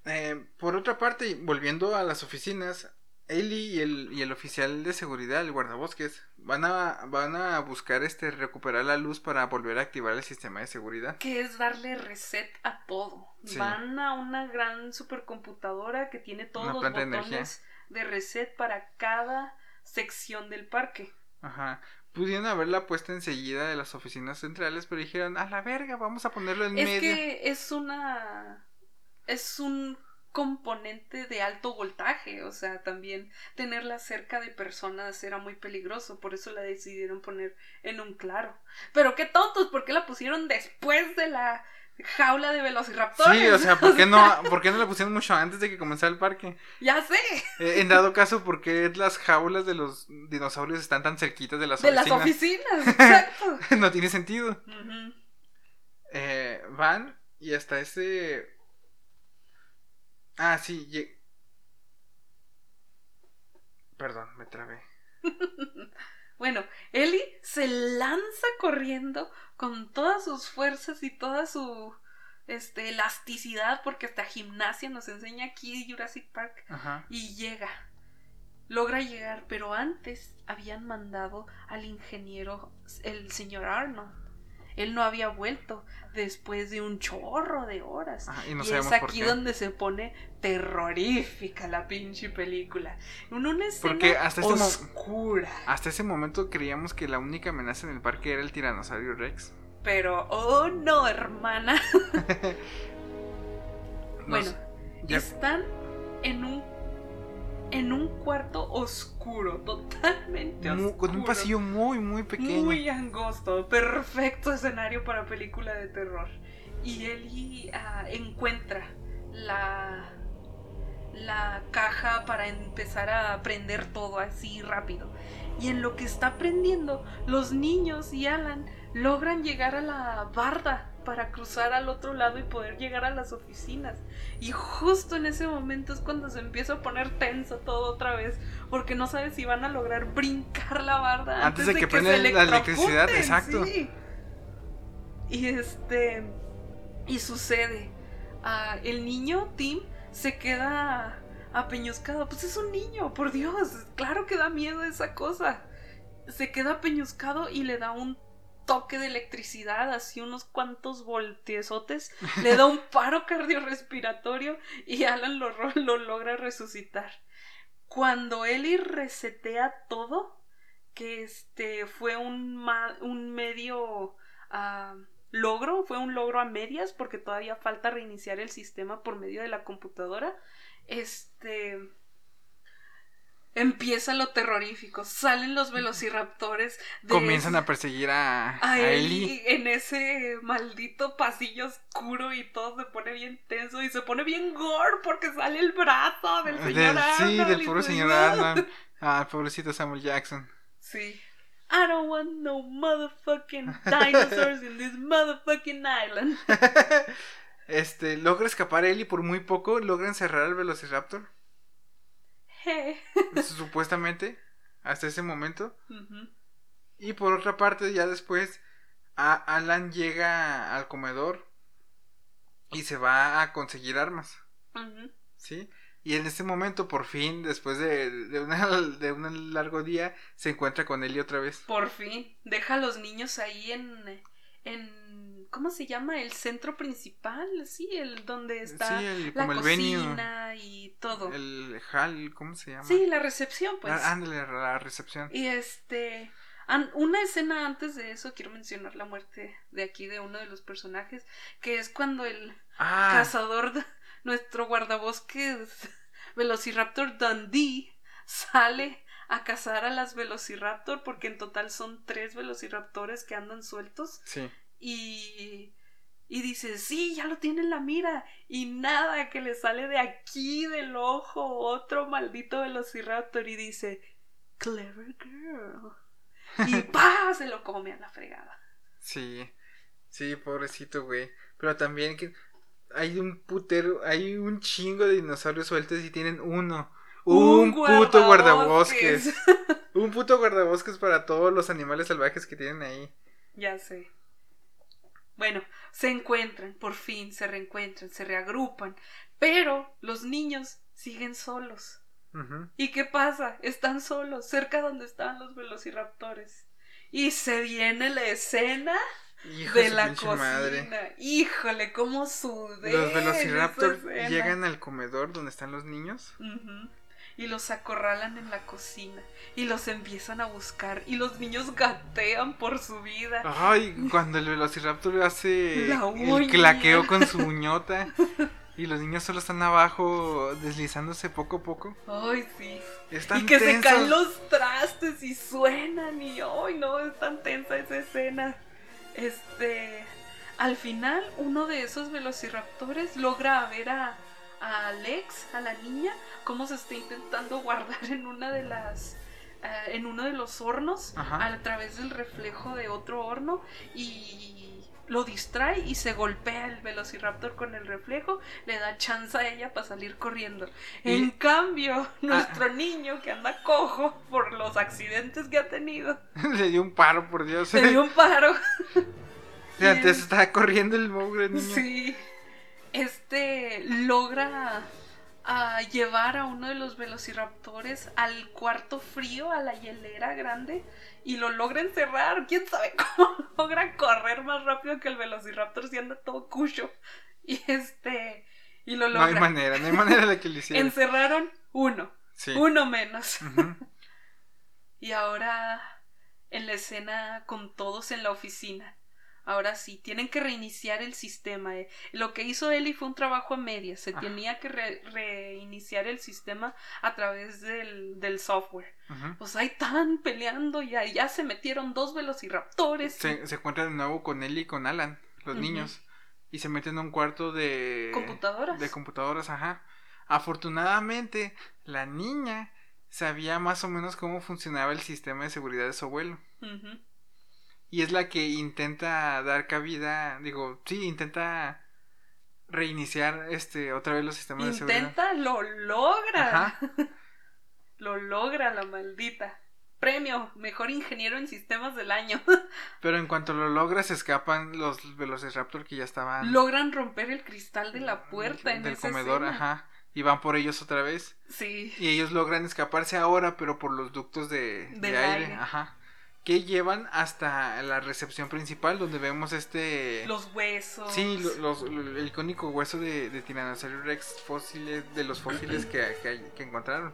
Eh, por otra parte, volviendo a las oficinas, Ellie y el, y el oficial de seguridad, el guardabosques, van a, van a buscar este recuperar la luz para volver a activar el sistema de seguridad. Que es darle reset a todo. Sí. Van a una gran supercomputadora que tiene todos los de botones de reset para cada sección del parque. Ajá. Pudieron haberla puesta enseguida de las oficinas centrales, pero dijeron, a la verga, vamos a ponerlo en Es medio. que es una. Es un componente de alto voltaje, o sea, también tenerla cerca de personas era muy peligroso, por eso la decidieron poner en un claro. Pero qué tontos, ¿por qué la pusieron después de la jaula de velociraptores? Sí, o sea, ¿por qué, no, ¿por qué no la pusieron mucho antes de que comenzara el parque? ya sé, Eh, en dado caso, ¿por qué las jaulas de los dinosaurios están tan cerquitas de las de las oficinas? oficinas, exacto. no tiene sentido. Eh, van y hasta ese... Ah, sí. lle- Perdón, me trabé. Bueno, Ellie se lanza corriendo con todas sus fuerzas y toda su este, elasticidad, porque hasta gimnasia nos enseña aquí Jurassic Park, Ajá. y llega. Logra llegar, pero antes habían mandado al ingeniero, el señor Arnold. Él no había vuelto después de un chorro de horas. Ajá, y no y es aquí donde se pone terrorífica la pinche película. En una escena Porque hasta este oscura. Hasta ese momento creíamos que la única amenaza en el parque era el tiranosaurio Rex. Pero, oh no, hermana. Bueno, ya- están en un en un cuarto oscuro, totalmente oscuro. con un pasillo muy, muy pequeño. muy angosto, perfecto escenario para película de terror. Y Ellie ah, encuentra la la caja para empezar a prender todo así rápido. Y en lo que está prendiendo, los niños y Alan logran llegar a la barda para cruzar al otro lado y poder llegar a las oficinas. Y justo en ese momento es cuando se empieza a poner tenso todo otra vez, porque no sabes si van a lograr brincar la barda Antes antes, de de, que que, prenda se la electricidad, exacto. sí. Y este y sucede, Ah, el niño Tim se queda apeñuscado, pues es un niño, por Dios, claro que da miedo esa cosa. Se queda apeñuscado y le da un toque de electricidad, así unos cuantos voltiesotes, le da un paro cardiorrespiratorio y Alan lo, lo logra resucitar. Cuando Ellie resetea todo, que este fue un, un medio ah, logro, fue un logro a medias porque todavía falta reiniciar el sistema por medio de la computadora. Este empieza lo terrorífico. Salen los velociraptores. Comienzan a perseguir a, a, Ellie en ese maldito pasillo oscuro y todo se pone bien tenso y se pone bien gore porque sale el brazo del señor Arnold. Sí, del pobre señor Arnold. Ah, pobrecito Samuel Jackson. Sí. I don't want no motherfucking dinosaurs in this motherfucking island. este, logra escapar Ellie por muy poco, logra encerrar al Velociraptor. Supuestamente, hasta ese momento. Y por otra parte, ya después, Alan llega al comedor y se va a conseguir armas. ¿Sí? Y en ese momento, por fin, después de, de, de un largo día, se encuentra con Ellie otra vez. Por fin, deja a los niños ahí en, en ¿cómo se llama? El centro principal, sí, el donde está la cocina y todo. El hall, ¿cómo se llama? Sí, la recepción, pues. Ah, ándale, la recepción. Y este, una escena antes de eso, quiero mencionar la muerte de aquí de uno de los personajes, que es cuando el ah. cazador nuestro guardabosques Velociraptor Dundee sale a cazar a las Velociraptor porque en total son tres Velociraptores que andan sueltos. Sí. Y y dice, sí, ya lo tiene en la mira. Y nada, que le sale de aquí del ojo otro maldito velociraptor y dice, clever girl. Y pa, se lo come a la fregada. Sí, sí, pobrecito, güey. Pero también que hay un putero, hay un chingo de dinosaurios sueltos y tienen uno. Un, puto guardabosques. un puto guardabosques para todos los animales salvajes que tienen ahí. Ya sé. Bueno, se encuentran, por fin, se reencuentran, se reagrupan, pero los niños siguen solos. ¿Y qué pasa? Están solos, cerca donde estaban los velociraptores. Y se viene la escena de la cocina. Híjole, cómo sudé. Los velociraptors llegan al comedor donde están los niños. Y los acorralan en la cocina. Y los empiezan a buscar. Y los niños gatean por su vida. Ay, cuando el velociraptor hace el claqueo con su uñota. Y los niños solo están abajo deslizándose poco a poco. Ay, sí. y que se caen los trastes y suenan y ay no, es tan tensa esa escena. Este, al final, uno de esos velociraptores logra ver a, a Alex, a la niña, cómo se está intentando guardar en una de las eh, en uno de los hornos a través del reflejo de otro horno y lo distrae y se golpea el velociraptor con el reflejo, le da chance a ella para salir corriendo. En cambio, ah. nuestro niño que anda cojo por los accidentes que ha tenido, le dio un paro, por Dios. Le dio un paro. antes estaba corriendo el mogre niño. Sí. Este logra a llevar a uno de los velociraptores al cuarto frío, a la hielera grande, y lo logra encerrar. ¿Quién sabe cómo logra correr más rápido que el velociraptor si anda todo cucho? Y este. Y lo logra. No hay manera, no hay manera de que lo hiciera. Encerraron uno. Uno menos. y ahora en la escena con todos en la oficina. Ahora sí, tienen que reiniciar el sistema. Eh. Lo que hizo Eli fue un trabajo a medias. Se tenía que reiniciar el sistema a través del, del software. Pues ahí están peleando y ya se metieron dos velociraptores. Se, se encuentran de nuevo con Eli y con Alan, los niños. Y se meten en un cuarto de... Computadoras. De computadoras, ajá. Afortunadamente, la niña sabía más o menos cómo funcionaba el sistema de seguridad de su abuelo y es la que intenta dar cabida, digo, sí, intenta reiniciar este otra vez los sistemas de seguridad. Intenta, lo logra. lo logra la maldita. Premio, mejor ingeniero en sistemas del año. Pero en cuanto lo logra, se escapan los Velociraptor que ya estaban. Logran romper el cristal de la puerta en del comedor, ajá. Y van por ellos otra vez. Sí. Y ellos logran escaparse ahora, pero por los ductos de, de aire. Ajá que llevan hasta la recepción principal donde vemos este los huesos. Sí los, el icónico hueso de, de Tyrannosaurus Rex fósiles de los fósiles que, que, encontraron.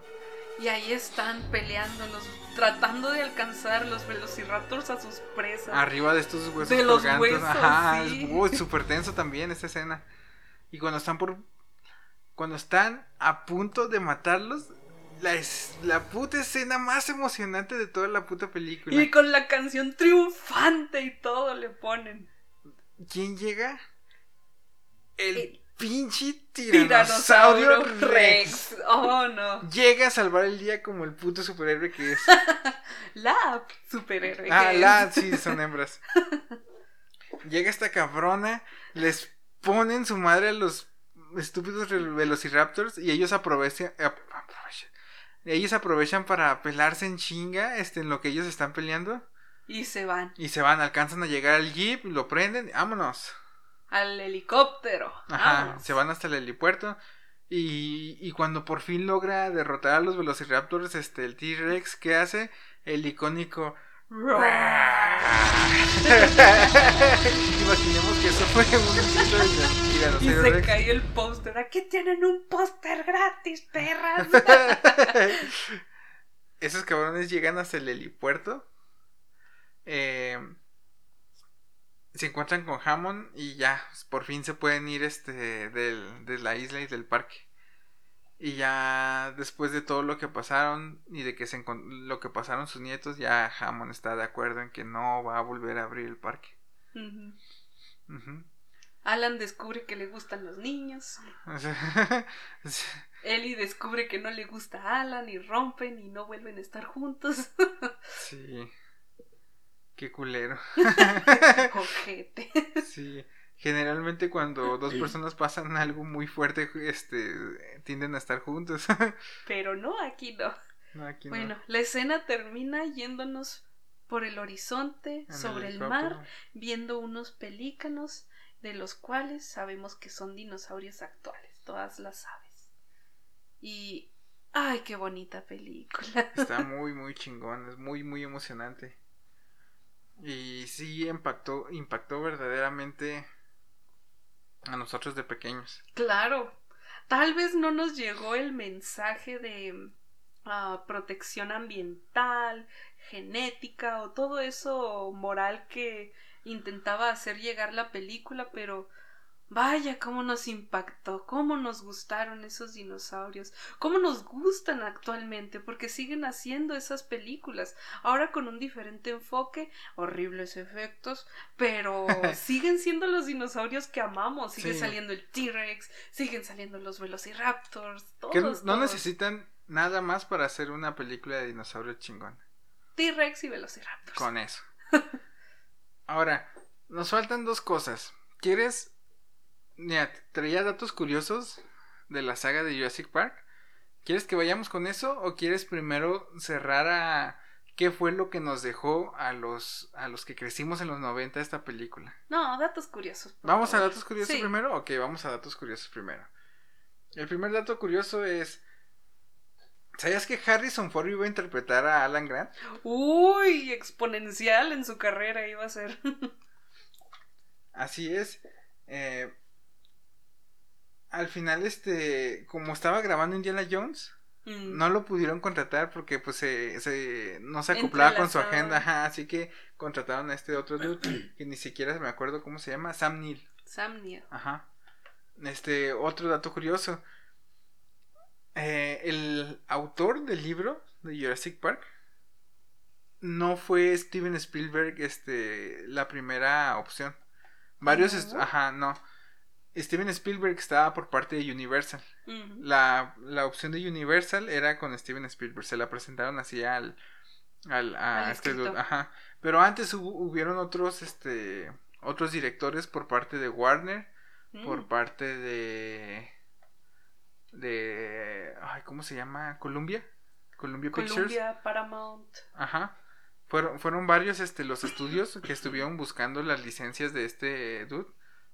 Y ahí están peleándolos tratando de alcanzar los velociraptors a sus presas. Arriba de estos huesos de los huesos ajá es súper tenso también esta escena. Y cuando están por cuando están a punto de matarlos la, es, la puta escena más emocionante de toda la puta película. Y con la canción triunfante y todo le ponen. ¿Quién llega? El, pinche tiranosaurio, Rex. Oh, no. Llega a salvar el día como el puto superhéroe que es. la superhéroe. Ah, la, sí, son hembras. Llega esta cabrona, les ponen su madre a los estúpidos velociraptors y ellos aprovechan, ellos aprovechan para pelarse en chinga este, en lo que ellos están peleando. Y se van. Y se van, alcanzan a llegar al jeep, lo prenden, vámonos. Al helicóptero. Ajá, se van hasta el helipuerto. Y, y cuando por fin logra derrotar a los velociraptors, este, el T-Rex, ¿qué hace? El icónico Imaginemos que eso fue un de Y se cayó el póster. Aquí tienen un póster gratis, perras. Esos cabrones llegan hasta el helipuerto. Eh, se encuentran con Hammond y ya, por fin se pueden ir este del, de la isla y del parque. Y ya después de todo lo que pasaron y de que se lo que pasaron sus nietos, ya Hammond está de acuerdo en que no va a volver a abrir el parque. Alan descubre que le gustan los niños. Ellie descubre que no le gusta a Alan y rompen y no vuelven a estar juntos. sí. Qué culero. Ojete. Sí. Generalmente cuando dos personas pasan algo muy fuerte, este, tienden a estar juntos. Pero no, aquí no. bueno, la escena termina yéndonos por el horizonte, sobre el, mar, viendo unos pelícanos, de los cuales sabemos que son dinosaurios actuales, todas las aves. Y... ¡Ay, qué bonita película! Está muy, muy chingón, es muy, muy emocionante. Y sí impactó, impactó verdaderamente a nosotros de pequeños. Claro. Tal vez no nos llegó el mensaje de ah, protección ambiental, genética o todo eso moral que intentaba hacer llegar la película, pero Vaya, cómo nos impactó, cómo nos gustaron esos dinosaurios, cómo nos gustan actualmente, porque siguen haciendo esas películas, ahora con un diferente enfoque, horribles efectos, pero siguen siendo los dinosaurios que amamos, sigue saliendo el T-Rex, siguen saliendo los Velociraptors, todos. no necesitan nada más para hacer una película de dinosaurios chingón. T-Rex y Velociraptors. Con eso. ahora, nos faltan dos cosas. ¿Quieres Mira, traía datos curiosos de la saga de Jurassic Park. ¿Quieres que vayamos con eso o quieres primero cerrar a qué fue lo que nos dejó a los a los que crecimos en los 90 esta película? No, datos curiosos. ¿Vamos a datos curiosos primero? Ok, vamos a datos curiosos primero. El primer dato curioso es ¿Sabías que Harrison Ford iba a interpretar a Alan Grant? Uy, exponencial en su carrera iba a ser. Así es. Eh, al final, este, como estaba grabando Indiana Jones, mm. no lo pudieron contratar porque pues se, no se acoplaba con su agenda, así que contrataron a este otro dude que ni siquiera me acuerdo cómo se llama, Sam Neill. Sam Neill. Ajá. Este, otro dato curioso. Eh, el autor del libro de Jurassic Park no fue Steven Spielberg este la primera opción. Varios, ajá, no. Steven Spielberg estaba por parte de Universal. la, la, opción de Universal era con Steven Spielberg. Se la presentaron así al. al a este Ajá. Pero antes hubo, hubieron otros, este. Otros directores por parte de Warner. Por mm. parte de. De. Ay, ¿cómo se llama? Columbia. Columbia Pictures. Columbia, Paramount. Ajá. Fueron, fueron varios este, los estudios que estuvieron buscando las licencias de este dude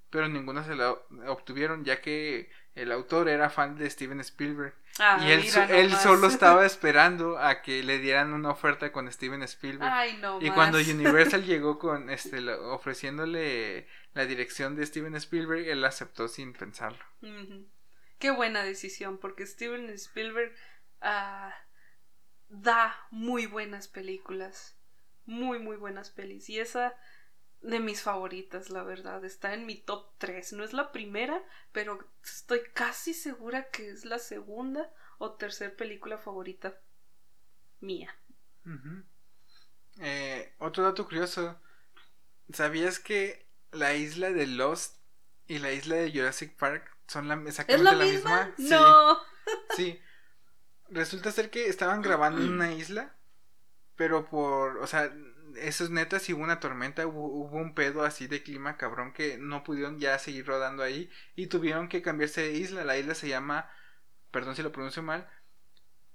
pero ninguno se la obtuvieron ya que el autor era fan de Steven Spielberg Ah, y él, solo estaba esperando a que le dieran una oferta con Steven Spielberg. Ay, no y más. cuando Universal llegó con este ofreciéndole la dirección de Steven Spielberg, él aceptó sin pensarlo. Qué buena decisión, porque Steven Spielberg ah, da muy buenas películas. Muy, muy buenas pelis. Y esa de mis favoritas, la verdad. Está en mi top 3. No es la primera, pero estoy casi segura que es la segunda o tercera película favorita mía. Eh, otro dato curioso. ¿Sabías que la isla de Lost y la isla de Jurassic Park son la, ¿Es exactamente la la misma? Sí, No. sí. Resulta ser que estaban grabando en una isla, pero por, o sea, eso es neta, si hubo una tormenta, hubo, hubo un pedo así de clima cabrón que no pudieron ya seguir rodando ahí y tuvieron que cambiarse de isla. La isla se llama, perdón si lo pronuncio mal,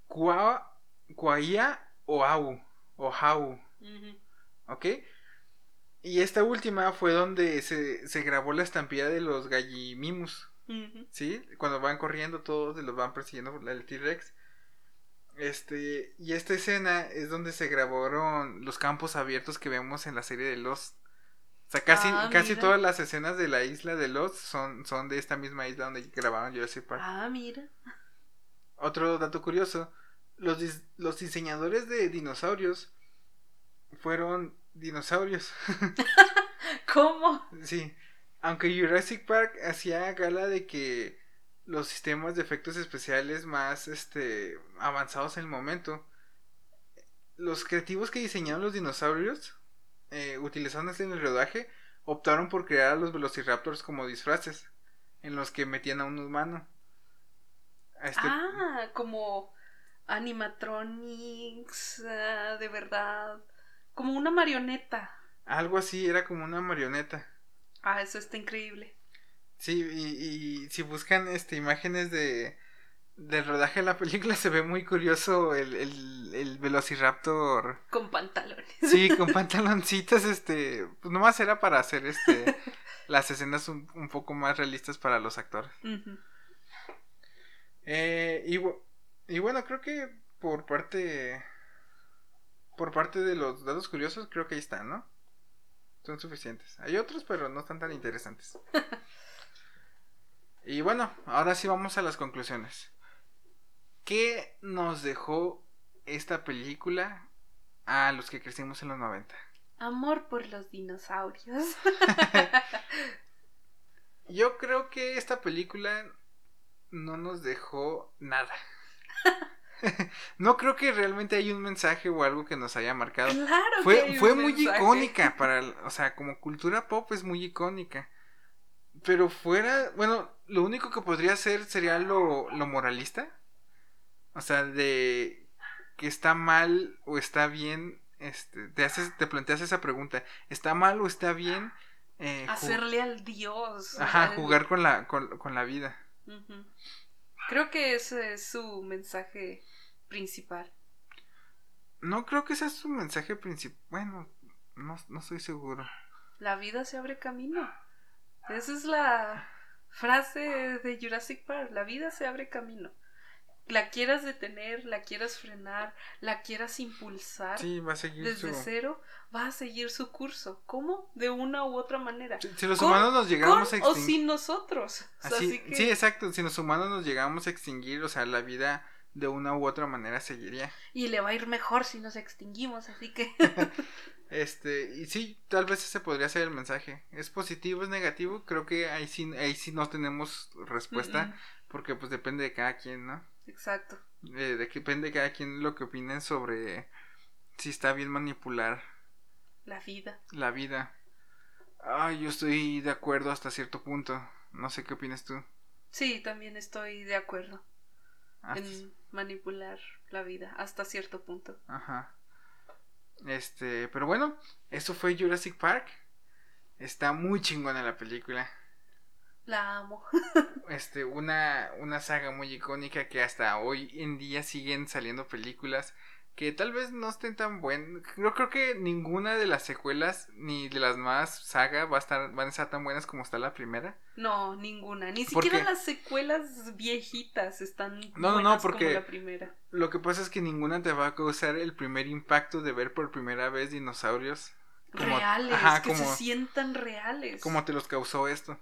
Kua, Kuaia Oahu, Oahu, Ujú. ¿ok? Y esta última fue donde se, se grabó la estampida de los gallimimus. ¿sí? Cuando van corriendo todos y los van persiguiendo por el T-Rex. Este, y esta escena es donde se grabaron los campos abiertos que vemos en la serie de Lost. O sea, casi, Ah, casi todas las escenas de la isla de Lost son, son de esta misma isla donde grabaron Jurassic Park. Ah, mira. Otro dato curioso, los, dis- los diseñadores de dinosaurios fueron dinosaurios. ¿Cómo? Sí, aunque Jurassic Park hacía gala de que los sistemas de efectos especiales más este avanzados en el momento, los creativos que diseñaron los dinosaurios, eh, utilizándose en el rodaje, optaron por crear a los velociraptors como disfraces, en los que metían a un humano. A este- Ah, como animatronics, ah, de verdad. Como una marioneta. Algo así, era como una marioneta. Ah, eso está increíble. Sí, y, y si buscan este imágenes de del rodaje de la película se ve muy curioso el, el, el Velociraptor. Con pantalones. Sí, con pantaloncitos, este, pues nomás era para hacer este las escenas un, un poco más realistas para los actores. Eh, y, y bueno, creo que por parte por parte de los datos curiosos creo que ahí están, ¿no? Son suficientes. Hay otros, pero no están tan interesantes. Y bueno, ahora sí vamos a las conclusiones. ¿Qué nos dejó esta película a los que crecimos en los 90? Amor por los dinosaurios. Yo creo que esta película no nos dejó nada. no creo que realmente hay un mensaje o algo que nos haya marcado. claro. que Fue, hay fue un muy mensaje. icónica para, o sea, como cultura pop es muy icónica. Pero fuera, bueno, lo único que podría ser sería lo, lo moralista. O sea, de que está mal o está bien, este, te haces, te planteas esa pregunta, ¿está mal o está bien? eh, Hacerle al dios. Ajá, al- jugar con la, con, con la vida. Creo que ese es su mensaje principal. No creo que ese es su mensaje principal. Bueno, no, no estoy seguro. La vida se abre camino. Esa es la frase de Jurassic Park. La vida se abre camino. La quieras detener, la quieras frenar, la quieras impulsar Sí, va a seguir desde su... cero, va a seguir su curso. ¿Cómo? De una u otra manera. Si, si los Con- humanos nos llegamos a o extinguir... sin nosotros. O sea, Así, así que- Sí, exacto. Si los humanos nos llegamos a extinguir, o sea, la vida de una u otra manera seguiría. Y le va a ir mejor si nos extinguimos, así que... Este, y sí, tal vez ese podría ser el mensaje. ¿Es positivo, es negativo? Creo que ahí sí, ahí sí no tenemos respuesta, Mm, porque pues depende de cada quien, ¿no? Exacto. Eh, de depende de cada quien lo que opinen sobre si está bien manipular La vida. la vida. Ay, yo estoy de acuerdo hasta cierto punto. No sé qué opinas tú. Sí, también estoy de acuerdo Hasta- en manipular la vida hasta cierto punto. Ajá. Este, pero bueno, eso fue Jurassic Park. Está muy chingona la película. La amo. Este, una, una saga muy icónica que hasta hoy en día siguen saliendo películas que tal vez no estén tan buenas. Yo creo que ninguna de las secuelas ni de las más saga va a estar, van a estar tan buenas como está la primera. No, ninguna. Ni siquiera las secuelas viejitas están no, buenas no, porque como la primera. Lo que pasa es que ninguna te va a causar el primer impacto de ver por primera vez dinosaurios. reales, que se sientan reales. Como te los causó esto.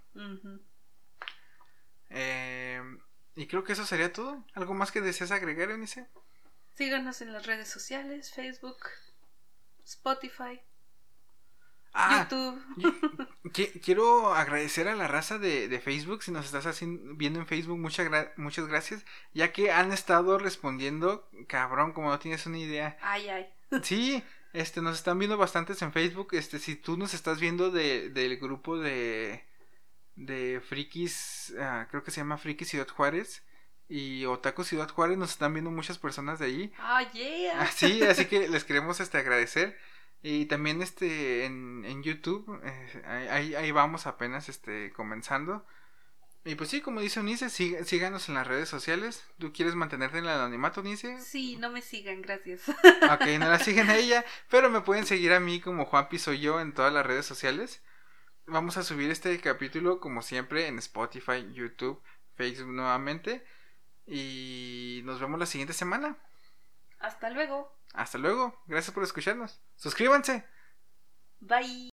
eh, y creo que eso sería todo. ¿Algo más que deseas agregar, Eunice? Síganos en las redes sociales, Facebook, Spotify, ah, YouTube. quiero agradecer a la raza de, Facebook, si nos estás haciendo, viendo en Facebook, muchas, muchas gracias, ya que han estado respondiendo, cabrón, como no tienes una idea. Ay, ay. Sí, este, nos están viendo bastantes en Facebook, este, si tú nos estás viendo de, del grupo de, de Frikis, ah, creo que se llama Frikis Ciudad Juárez, y Otaku Ciudad Juárez nos están viendo muchas personas de ahí. Ah, yeah. Sí, así que les queremos este agradecer. Y también este en, en YouTube, eh, ahí, ahí vamos apenas este comenzando. Y pues sí, como dice Unice, síganos en las redes sociales. ¿Tú quieres mantenerte en el anonimato, Unice? Sí, no me sigan, gracias. Ok, no la siguen a ella, pero me pueden seguir a mí como Juanpi soy yo en todas las redes sociales. Vamos a subir este capítulo como siempre en Spotify, YouTube, Facebook nuevamente. Y nos vemos la siguiente semana. Hasta luego. Hasta luego. Gracias por escucharnos. Suscríbanse. Bye.